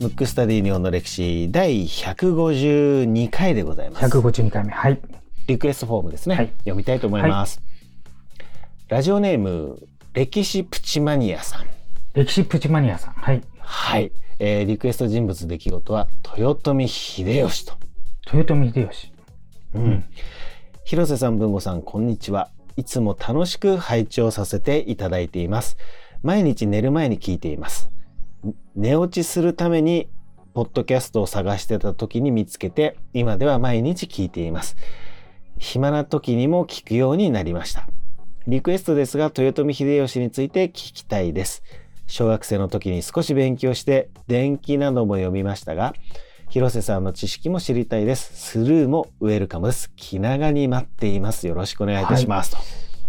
ムックスタディ日本の歴史第152回でございます。152回目。はい。リクエストフォームですね。はい読みたいと思います。ラジオネーム、歴史プチマニアさん。歴史プチマニアさん。はい。はい。えーリクエスト人物出来事は、豊臣秀吉と。豊臣秀吉。うん。広瀬さん、文吾さん、こんにちは。いつも楽しく拝聴させていただいています。毎日寝る前に聞いています。寝落ちするために、ポッドキャストを探してた時に見つけて、今では毎日聞いています。暇な時にも聞くようになりました。リクエストですが、豊臣秀吉について聞きたいです。小学生の時に少し勉強して、伝記なども読みましたが、広瀬さんの知識も知りたいです。スルーもウェルカムです。気長に待っています。よろしくお願いいたします。と。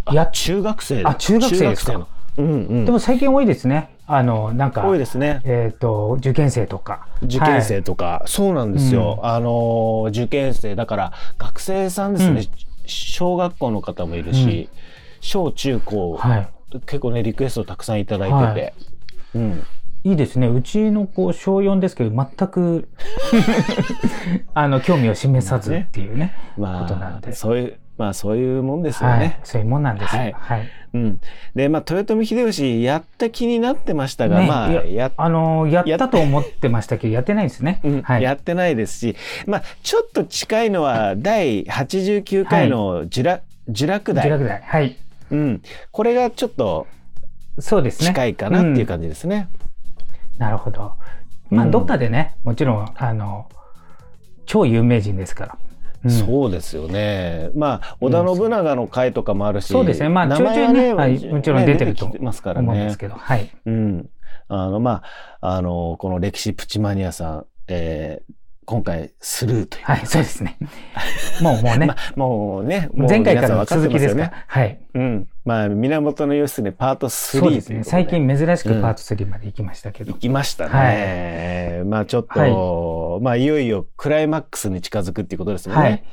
あや中学生あ中学生ですか？うんうん。でも最近多いですね。あの、なんか、多いですね。えっ、と、受験生とか。受験生とか、そうなんですよ。あのー受験生だから学生さんですね。小学校の方もいるし、小中高、はい。はい。結構ねリクエストたくさんいただいてて、うん。いいですね。うちの子、小4ですけど、全く、あの、興味を示さずっていうね。ことなんまあでそういうまあそういうもんですよはいね。。そういうもんなんですよ。はいはい。うん。でまあ豊臣秀吉やった気になってましたが、ねまあいややあの、やったと思ってましたけど、やってないですね。うんはい。やってないですし、まあ、ちょっと近いのは第89回の呪落,、呪落台、自落第。はい。うん、これがちょっとそうですね。近いかなっていううん感じですね。なるほど。まあ、うんどっかでね、もちろん、あの、超有名人ですから。うんそうですよね。まあ織田信長の回とかもあるし、そうですね。まあ、名ちょいちょいね、前はい、もちろん出てるとねきますからね思うんです。けど、はい。うん。あのまああのこの歴史プチマニアさん、えー今回スルーという。はい、そうですね。もう、もうね ま、あもうね、もう前回からの続きですから。かってまはい。うん。まあ源義経パート3そうですね。最近珍しくパート3まで行きましたけど。行きましたね。まあちょっと、まあいよいよクライマックスに近づくっていうことですもんね。はい。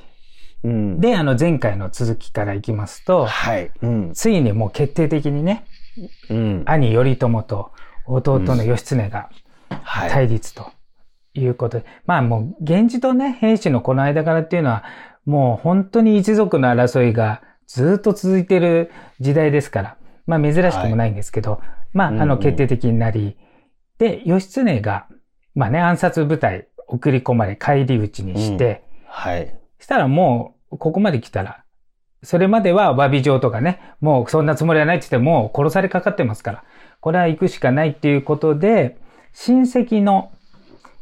うん。で、あの、前回の続きから行きますと、はい。うん。ついにもう決定的にね、うん。兄頼朝と弟の義経がはい。対立ということで、まあもう源氏とね、平氏のこの間からっていうのは、もう本当に一族の争いがずっと続いている時代ですから、まあ珍しくもないんですけど、まあうんうんあの決定的になり、で、義経が、まあね、暗殺部隊送り込まれ返り討ちにして、はい。したらもう、ここまで来たら、それまでは詫び状とかね、もうそんなつもりはないって言っても、殺されかかってますから、これは行くしかないっていうことで、親戚の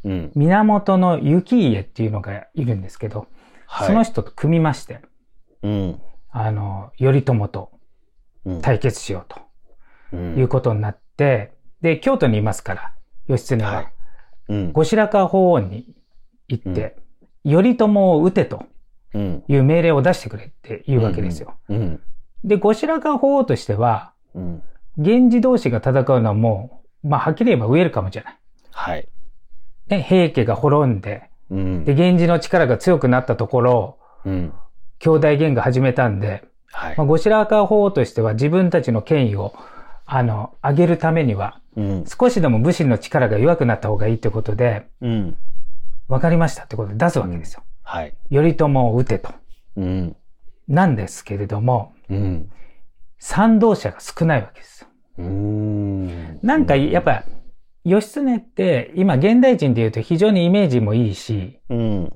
うん。源の幸家っていうのがいるんですけど、はい。その人と組みまして、うん。あの、頼朝とうん。対決しようとうんいうことになって、で、京都にいますから、義経はいは、うん。後白河法皇に行って、頼朝を撃てとうん。いう命令を出してくれっていうわけですよ。うん。で、後白河法皇としては、うん。源氏同士が戦うのはもう、まあ、はっきり言えばウェルカムじゃない。はい。ね、平家が滅んで、うん。で、源氏の力が強くなったところ、うん。兄弟源が始めたんで、はいまあ、。後白河法皇としては自分たちの権威を、あの、上げるためには、うん。少しでも武士の力が弱くなった方がいいってことで、うん。分かりましたってことで出すわけですよ。はい。頼朝を撃てと。うん。なんですけれども、うん。賛同者が少ないわけですよ。ん。なんか、やっぱ、義経って、今、現代人で言うと非常にイメージもいいし、うん。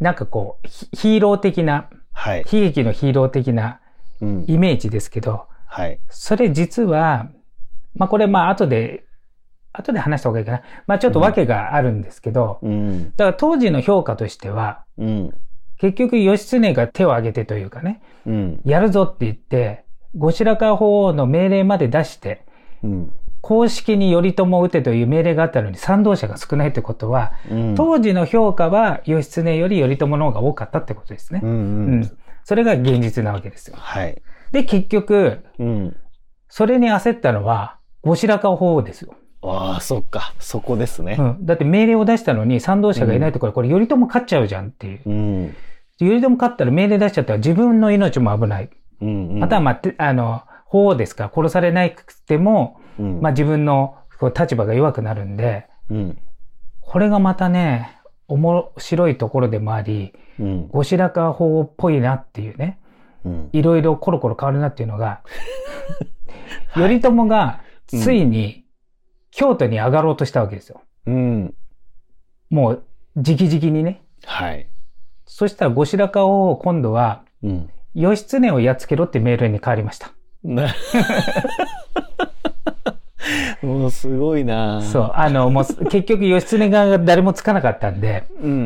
なんかこう、ヒヒーロー的な、はい。悲劇のヒーロー的なうん。イメージですけど、はい。それ実は、まあこれまあ後で、後で話した方がいいかな。まあちょっと訳があるんですけど、うん。だから当時の評価としては、うん。結局義経が手を挙げてというかね、うん。やるぞって言って、後白河法皇の命令まで出して、うん。公式に頼朝を撃てという命令があったのに賛同者が少ないってことは、うん。当時の評価は義経より頼朝の方が多かったってことですねう。ん。ううんん。それが現実なわけですよ。はい。で、結局、うん。それに焦ったのは、後白河法皇ですよ。ああ、そっか。そこですねう。ん。だって命令を出したのに賛同者がいないところ、これ頼朝勝っちゃうじゃんっていう。うん。頼朝勝ったら命令出しちゃったら自分の命も危ない。うん。または、まあ、てあの、法皇ですから殺されなくても、うん。まあ自分のこう立場が弱くなるんで、うん。これがまたね、面白いところでもあり、うん。後白河法皇っぽいなっていうね、うん。いろいろコロコロ変わるなっていうのが、は い頼朝がついに京都に上がろうとしたわけですよ。うん。もう、直々にね。はい。そしたら後白河法皇今度は、うん。義経をやっつけろって命令に変わりました。なもうすごいなそう。あの、もう 結局義経側が誰もつかなかったんで、う。うんうんう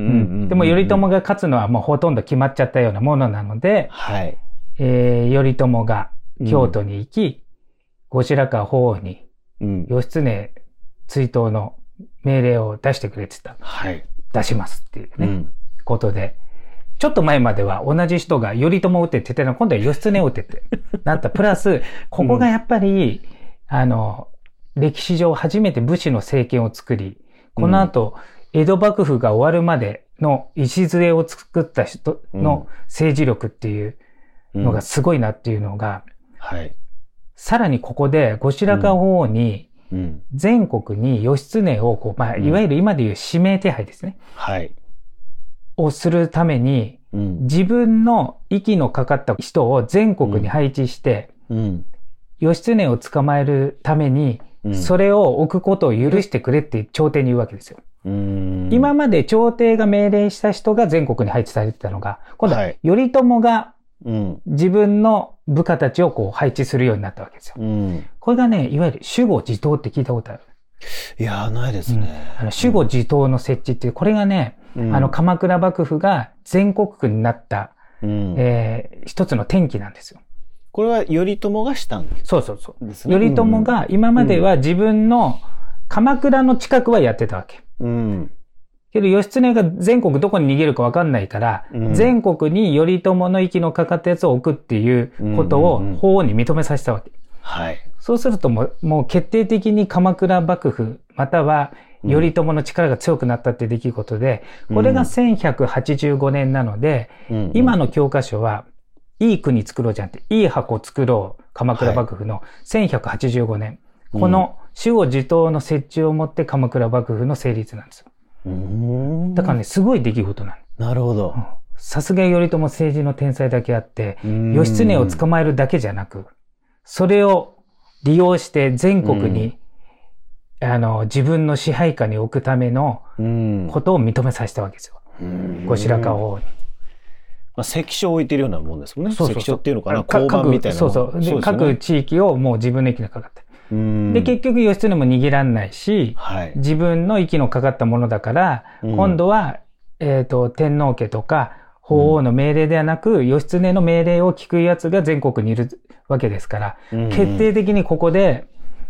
ん。でも頼朝が勝つのはもうほとんど決まっちゃったようなものなので、はい。えー、頼朝が京都に行き、後白河法皇にうん。義経追悼の命令を出してくれって言ったらはい。出しますっていうね、うん。ことで、ちょっと前までは同じ人が頼朝を撃てって言ってたの今度は義経を撃てってなった。プラス、ここがやっぱり、あの、歴史上初めて武士の政権を作り、この後、江戸幕府が終わるまでの礎を作った人の政治力っていうのがすごいなっていうのが、はい。さらにここで後白河法皇にうん。全国に義経をこう、まあ、うんいわゆる今でいう指名手配ですね、はい。をするために、うん。自分の息のかかった人を全国に配置して、うん。義経を捕まえるために、うんそれを置くことを許してくれって朝廷に言うわけですよ。うん。今まで朝廷が命令した人が全国に配置されてたのが、今度ははい頼朝がうん。自分の部下たちをこう配置するようになったわけですよ。うん。これがね、いわゆる守護自党って聞いたことある。いやー、ないですね。あの守護自党の設置っていう、これがね、うんあの、鎌倉幕府が全国区になった、うん。えー一つの転機なんですよ。これは頼朝がしたんそうそうそう。ですね。頼朝が今までは自分の鎌倉の近くはやってたわけ。うん。けど義経が全国どこに逃げるかわかんないから、うん全国に頼朝の息のかかったやつを置くっていうことを法皇に認めさせたわけ。はい。そうするともうもう決定的に鎌倉幕府、または頼朝の力が強くなったって出来事で、これが1185年なので、うん今の教科書は、いい国作ろうじゃんって、いい箱作ろう、鎌倉幕府の1185年。この守護自党の設置をもって鎌倉幕府の成立なんですよ。うん。だからね、すごい出来事なの。なるほど。さすが頼朝政治の天才だけあって、うん義経を捕まえるだけじゃなく、それを利用して全国に、あの、自分の支配下に置くためのうん。ことを認めさせたわけですよ。うん後白河法皇に。まあ、関所を置いてるようなもんですもんね。そう関所っていうのかなか交番みたいな各そうそう。でね各地域をもう自分の息のかかって。うんで、結局義経も逃げらんないし、はい。自分の息のかかったものだから、うん今度は、えっ、と、天皇家とか、法皇の命令ではなく、義経の命令を聞くやつが全国にいるわけですから、うん決定的にここで、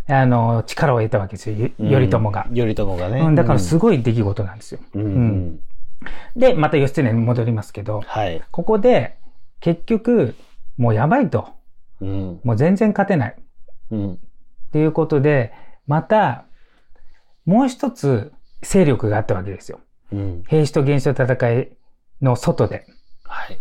あの、力を得たわけですよ、うん頼朝が。頼朝がね。うん、だからすごい出来事なんですよ。うん。で、また義経に戻りますけど、はい。ここで、結局、もうやばいと。うん。もう全然勝てない。うん。っていうことで、また、もう一つ勢力があったわけですよ。うん。平氏と原始の戦いの外で。はい。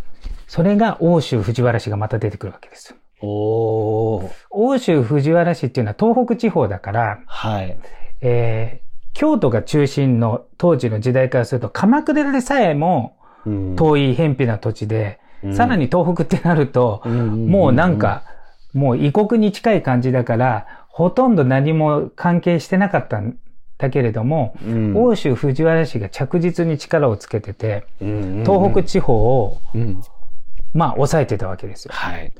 それが欧州藤原氏がまた出てくるわけですよ。おー。欧州藤原氏っていうのは東北地方だから、はい。えー京都が中心の当時の時代からすると、鎌倉でさえもうん。遠い偏僻な土地で、うん。さらに東北ってなると、もうなん、か、もう異国に近い感じだから、ほとんど何も関係してなかったんだけれども、うん。欧州藤原氏が着実に力をつけてて、うん。東北地方を、うん。まあ、抑えてたわけですよ。はい。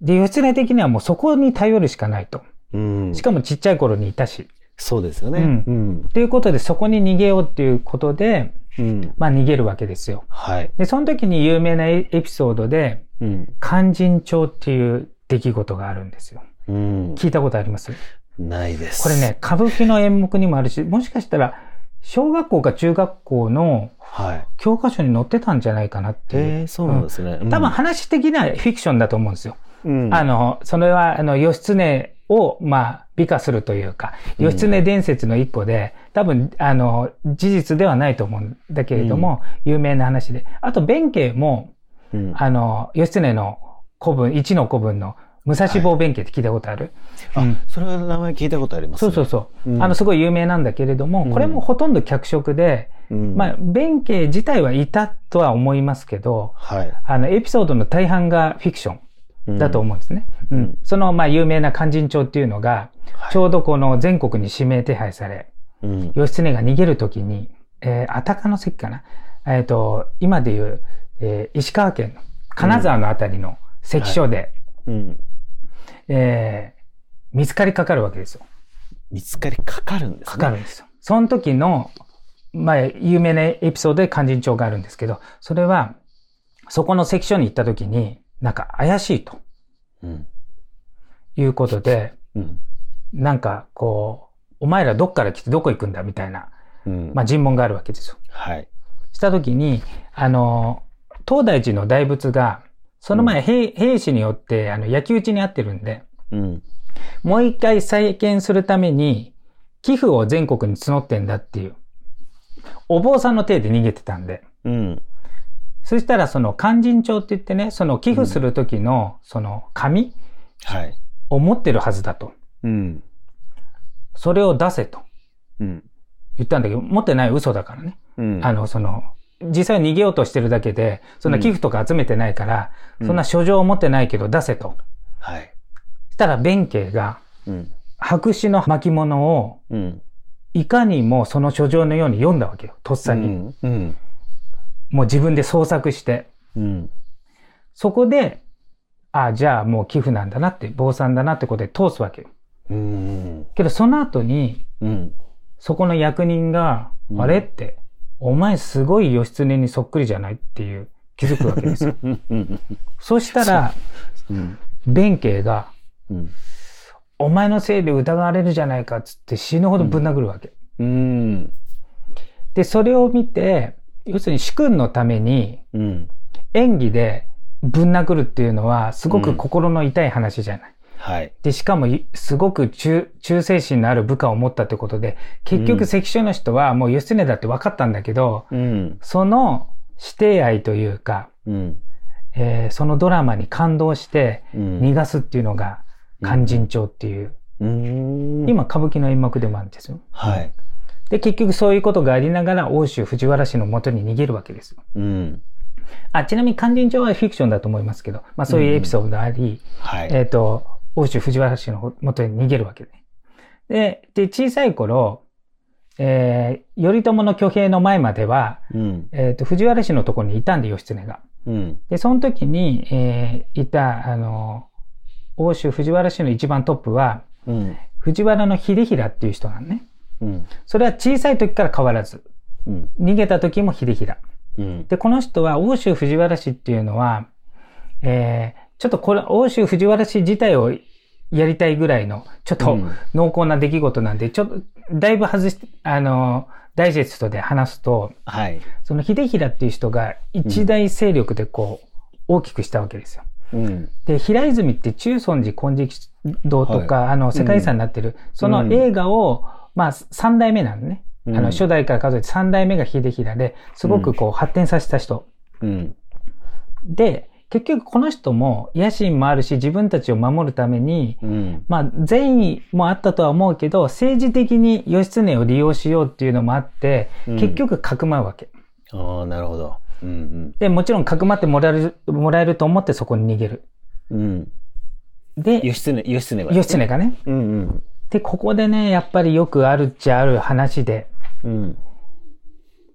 で、義経的にはもうそこに頼るしかないと。うん。しかもちっちゃい頃にいたし。そうですよね。うんうん。ということで、そこに逃げようっていうことで、うん。まあ逃げるわけですよ。はい。で、その時に有名なエエピソードで、うん。勧進帳っていう出来事があるんですよ。うん。聞いたことあります？ないです。これね、。歌舞伎の演目にもあるし、もしかしたら、小学校か中学校のはい。教科書に載ってたんじゃないかなっていう。えー、そうなんですね。多分話的にはフィクションだと思うんですよ。うん、あの、それは、あの、義経を、まあ、美化するというか、うん義経伝説の一個で、多分、あの、事実ではないと思うんだけれども、有名な話で。あと、弁慶も、うん、あの、義経の古文、一の古文の、武蔵坊弁慶って聞いたことある、あ、うんそれは名前聞いたことあります、ね。そうそうそう。うんあの、すごい有名なんだけれども、これもほとんど脚色で、うん。まあ、弁慶自体はいたとは思いますけど、はい。あの、エピソードの大半がフィクションだと思うんですね。うんうんその、まあ、有名な勧進帳っていうのが、ちょうどこの全国に指名手配され、うん。義経が逃げるときに、えー、あたかの関かな？えっ、と、今でいう、えー石川県の金沢のあたりの関所で、うん。えー見つかりかかるわけですよ。見つかりかかるんですね。かかるんですよ。その時の、まあ、有名なエピソードで勧進帳があるんですけど、それは、そこの関所に行った時に、なんか怪しいとうん。いうことで、うん。なんかこう、お前らどっから来てどこ行くんだみたいな、うん。まあ尋問があるわけですよ。はい。した時に、あの、東大寺の大仏が、その前、兵兵士によって、あの、焼き討ちにあってるんで、うん。もう一回再建するために、寄付を全国に募ってんだっていう、お坊さんの手で逃げてたんで、うん。そしたらその勧進帳って言ってね、その寄付する時の、その紙はい。を持ってるはずだと。うん。それを出せとうん。言ったんだけど、持ってない嘘だからね。うん。あの、その、実際は逃げようとしてるだけで、そんな寄付とか集めてないから、うんそんな書状を持ってないけど出せと。はい。したら弁慶がうん。白紙の巻物をうん。いかにもその書状のように読んだわけよ。とっさに。うん。うん。もう自分で創作して。うん。そこで、ああ、じゃあもう寄付なんだなって、坊さんだなってことで通すわけよ。うん。けどその後に、うん。そこの役人が、うんあれって、お前すごい義経にそっくりじゃないっていう気づくわけですよ。うん。そしたら、うん。弁慶が、うん。お前のせいで疑われるじゃないかっつって死ぬほどぶん殴るわけ。うん。で、それを見て、要するに主君のためにうん。演技でぶん殴るっていうのはすごく心の痛い話じゃない。はい。で、しかもいすごく忠忠誠心のある部下を持ったってことで、結局関所の人はもう義経だって分かったんだけど、うん。その指定愛というか、うん。えーそのドラマに感動してうん。逃がすっていうのが勧進帳っていう、うん。今歌舞伎の演目でもあるんですよ。はい。で、結局そういうことがありながら、欧州藤原氏の元に逃げるわけですよ。うん。あ、ちなみに勧進帳はフィクションだと思いますけど、まあそういうエピソードがあり、はい。えっ、と、欧州藤原氏の元に逃げるわけで。で、で、小さい頃、えー、頼朝の挙兵の前までは、うん。えっ、と、藤原氏のところにいたんで、義経が。うん。で、その時に、えーいた、あの、欧州藤原氏の一番トップは、うん。藤原の秀衡っていう人なんね。うん。それは小さい時から変わらず、うん。逃げた時も秀衡。うん。で、この人は欧州藤原氏っていうのは、えーちょっとこれ、欧州藤原氏自体をやりたいぐらいの、ちょっとうん濃厚な出来事なんで、ちょっと、だいぶ外し、あの、ダイジェストで話すと、はい。その秀衡っていう人が一大勢力でこう、大きくしたわけですよ。うん。で、平泉って中尊寺金色堂とか、あの、世界遺産になってる、その映画を、まあ、三代目なのね。うんあの、初代から数えて三代目が秀衡で、すごくこう、発展させた人。うん。で、結局この人も野心もあるし、自分たちを守るために、うん。まあ、善意もあったとは思うけど、政治的に義経を利用しようっていうのもあって、うん結局かくまうわけ。ああ、なるほど。うん。で、もちろんかくまってもらえる、もらえると思ってそこに逃げる。うん。で、義経、義経は。義経がね。うんうん。で、ここでね、やっぱりよくあるっちゃある話で、うん。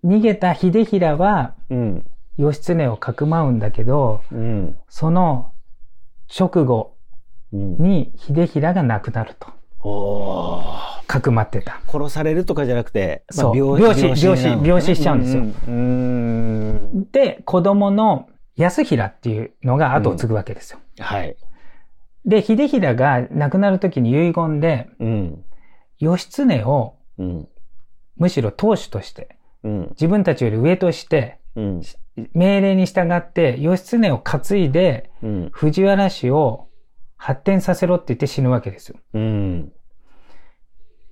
逃げた秀衡はうん。義経をかくまうんだけど、うん。その直後うん。に秀衡が亡くなると。かくまってた。殺されるとかじゃなくて、そう病病死になるのね病死しちゃうんですようんうん。で、子供の安平っていうのが後を継ぐわけですよ。はい。で、秀衡が亡くなる時に遺言で、うん。義経をうん。むしろ当主として、うん。自分たちより上として、うん。命令に従って義経を担いで、うん。藤原氏を発展させろって言って死ぬわけですよ。うん。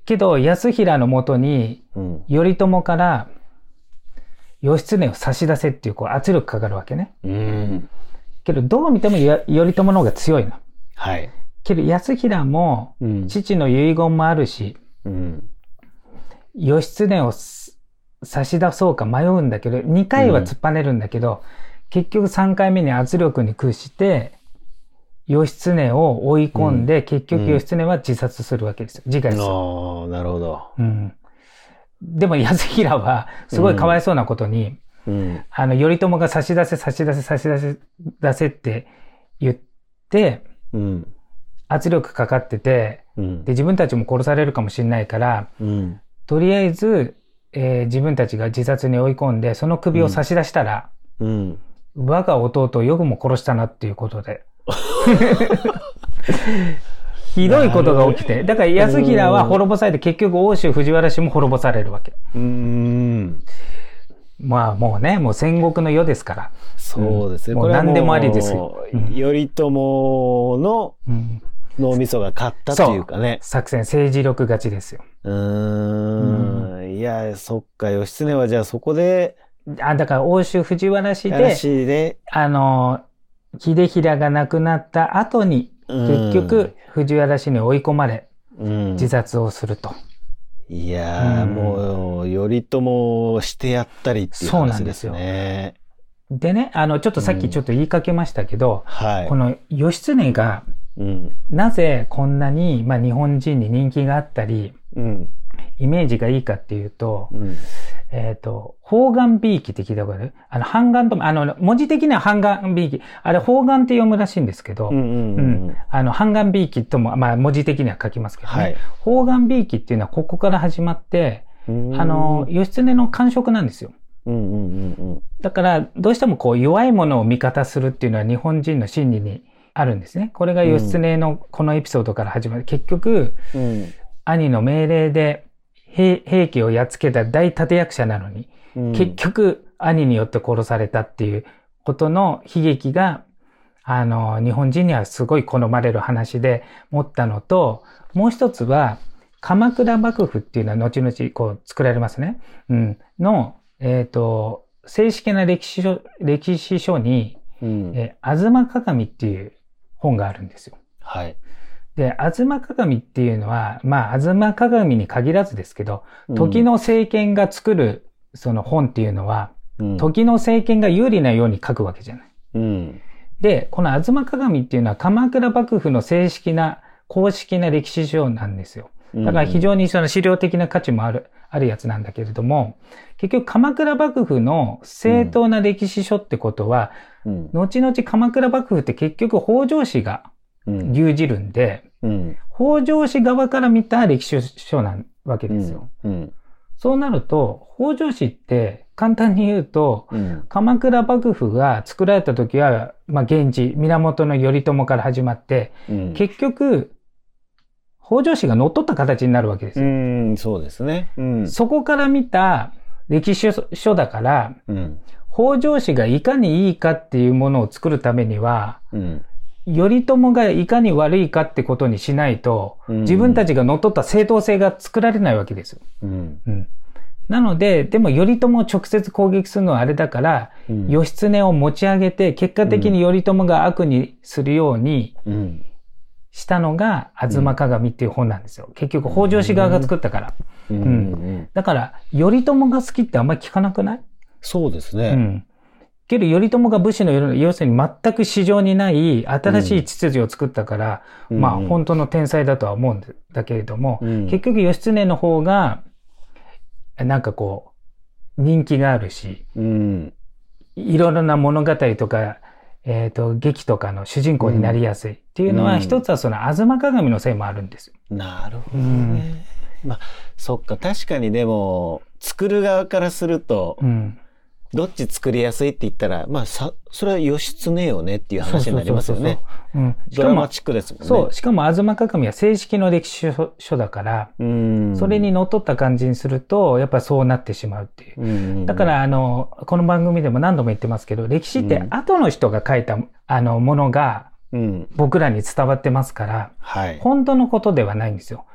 けど、安平のもとに、うん。頼朝から、義経を差し出せっていうこう圧力かかるわけね。うん。けど、どう見てもや頼朝の方が強いの。はい。けど、安平も、うん。父の遺言もあるし、うん。義経をす差し出そうか迷うんだけど、2回は突っぱねるんだけど、結局3回目に圧力に屈して、義経を追い込んで、結局義経は自殺するわけですよ。自害する。ああ、なるほど。うん。でも安平は、すごいかわいそうなことに、うん。あの、頼朝が差し出せ、差し出せ、差し出せ、出せって言って、うん。圧力かかってて、うんで、。自分たちも殺されるかもしれないから、うん。とりあえず、えー自分たちが自殺に追い込んで、その首を差し出したら、うん。我が弟をよくも殺したなっていうことで。ひどいことが起きて。だから安平は滅ぼされて、結局欧州藤原氏も滅ぼされるわけ。うーん。まあもうね、もう戦国の世ですから。そうですね。うんもう何でもありですようん頼朝のうん脳みそが勝ったというかね。作戦、政治力勝ちですよ。うーん。いや、そっか、義経はじゃあそこで、あ、だから欧州藤原氏で、嵐で、あの、秀衡が亡くなった後に、結局、藤原氏に追い込まれ、うん、自殺をすると。いやー、うんもう、頼朝をしてやったりっていうそうなんで話ですすね。でね、あの、ちょっとさっきちょっと言いかけましたけど、はい。この義経が、うん。なぜこんなに、まあ、日本人に人気があったり、うん。イメージがいいかっていうと、うん。えっ、と、方眼美意って聞いたことある？あの、半眼と、あの、文字的には半眼美意あれ方眼って読むらしいんですけど、うん。うん。うん。あの、半眼美意とも、まあ、文字的には書きますけどね。はい。方眼美意っていうのはここから始まって、うんあの、、義経の感触なんですよ。うんうんうんだから、どうしてもこう、弱いものを味方するっていうのは日本人の心理にあるんですね。これが義経のこのエピソードから始まる。結局、うん。うん兄の命令で兵兵器をやっつけた大立役者なのに、うん。結局、兄によって殺されたっていうことの悲劇が、あの、日本人にはすごい好まれる話で持ったのと、もう一つは、鎌倉幕府っていうのは後々こう作られますね。うん。の、えっ、と、正式な歴史書、歴史書に、うん。えー、吾妻鏡っていう本があるんですよ。はい。で、吾妻鏡っていうのは、まあ、吾妻鏡に限らずですけど、時の政権が作るその本っていうのは、うん、時の政権が有利なように書くわけじゃない。うん。で、この吾妻鏡っていうのは鎌倉幕府の正式な、公式な歴史書なんですよ。だから非常にその資料的な価値もある、あるやつなんだけれども、結局鎌倉幕府の正当な歴史書ってことは、うん、後々鎌倉幕府って結局北条氏がうん、牛耳るんで、うん、北条氏側から見た歴史書なわけですよ。うん、そうなると、北条氏って簡単に言うと、うん、鎌倉幕府が作られた時は、まあ、源氏、源頼朝から始まって、うん、結局、北条氏が乗っ取った形になるわけですうよ。ん、そうですね。うん、そこから見た歴史書だから、うん、北条氏がいかにいいかっていうものを作るためには、うん、頼朝がいかに悪いかってことにしないと、うん自分たちが乗っ取った正当性が作られないわけですよ。うん、うん。なので、でも頼朝を直接攻撃するのはあれだから、うん、義経を持ち上げて、結果的に頼朝が悪にするようにうん、したのが、吾妻鏡っていう本なんですよ。結局、北条氏側が作ったから。うん、うん、だから、頼朝が好きってあんまり聞かなくない？そうですね。うん。けど、頼朝が武士の世、要するに全く市場にない新しい秩序を作ったから、うんまあ、本当の天才だとは思うんだけれども、うん結局、義経の方が、なんかこう、人気があるし、うん、いろいろな物語とか、えっ、と、劇とかの主人公になりやすいっていうのは、うん一つはその、吾妻鏡のせいもあるんですよ。なるほどね。まあ、そっか、確かにでも、作る側からすると、うん。どっち作りやすいって言ったら、まあ、さ、それは義経よねっていう話になりますよね。ドラマチックですもんね。そう、しかも吾妻鏡は正式の歴史書書だから、うん。それにのっとった感じにすると、やっぱそうなってしまうっていう。うん、だから、あの、この番組でも何度も言ってますけど、歴史ってうん後の人が書いた、あの、ものがうん。僕らに伝わってますから、はい。本当のことではないんですよ。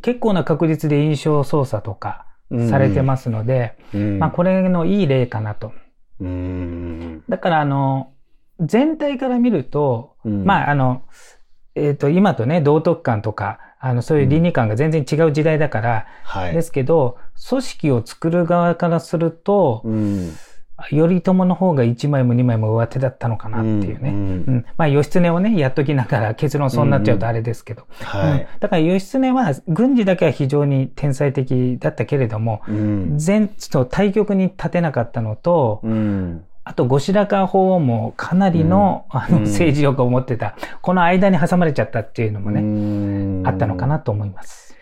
結構な確率で印象操作とかうん。されてますので、うん。まあこれのいい例かなと。うん。だからあの、全体から見ると、うんまあ、あの、えっ、と、今とね、道徳観とか、あの、そういう倫理観が全然違う時代だから、はい。ですけど、組織を作る側からすると、うん。頼朝の方が1枚も2枚も上手だったのかなっていうね。うんうんまあ、義経をね、やっときながら結論そうなっちゃうとあれですけど。うんはい。だから義経は軍事だけは非常に天才的だったけれども、うん。全、ちょっと対局に立てなかったのと、うん。あと後白河法皇もかなりの,、あのうん政治力を持ってた、この間に挟まれちゃったっていうのもね、ねあったのか。なと思います。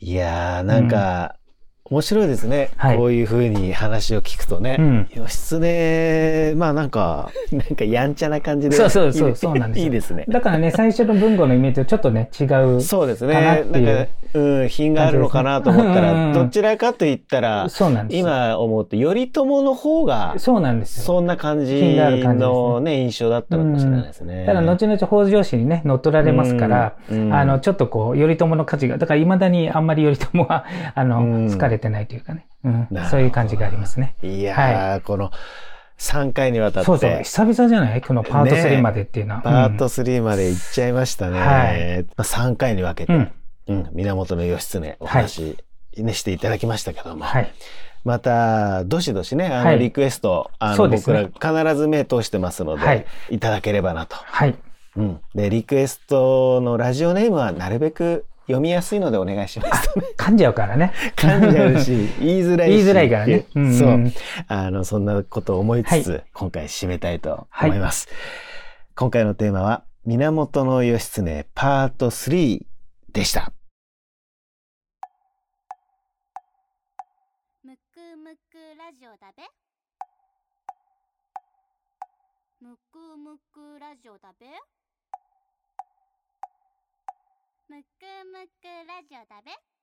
いやー、なんか、面白いですね。はいこういうふうに話を聞くとね。うん義経、まあなんか、なんかやんちゃな感じで。そうそうそうそうなんですよ いいですね。だからね、最初の文語のイメージとちょっとね、違う。そうですね。かななんっていうか、うん、品があるのかなと思ったうんうん。うら、んどちらかと言ったら、そうなんです。よ。今思うと、頼朝の方が、そうなんですよ。そんな感じのね、印象だったのかもしれないですね。ただ、後々北条氏にね、乗っ取られますから、うん、あの、ちょっとこう、頼朝の価値が、だから未だにあんまり頼朝は、あの、うん。好かれてないというかね、うん。そういう感じがありますね。いやー、この3回にわたって、そうそう、久々じゃない？このパートね3までっていうのは。パート3まで行っちゃいましたね。はい。まあ、3回に分けて、ううんん源義経お話、ね、していただきましたけども、はい。また、どしどしね、あの、はいリクエスト、あの、そうです僕ねら必ず目通してますので、はいい、ただければなと。はい。うん。で、リクエストのラジオネームはなるべく読みやすいのでお願いします。噛んじゃうからね。噛んじゃうし、言いづらいし。言いづらいからねうんそう。あの、そんなことを思いつつ、はい今回締めたいと思います。今回のテーマは、源義経パート3でした。ラジオだべ。むくむくラジオだべ。むくむくラジオだべ。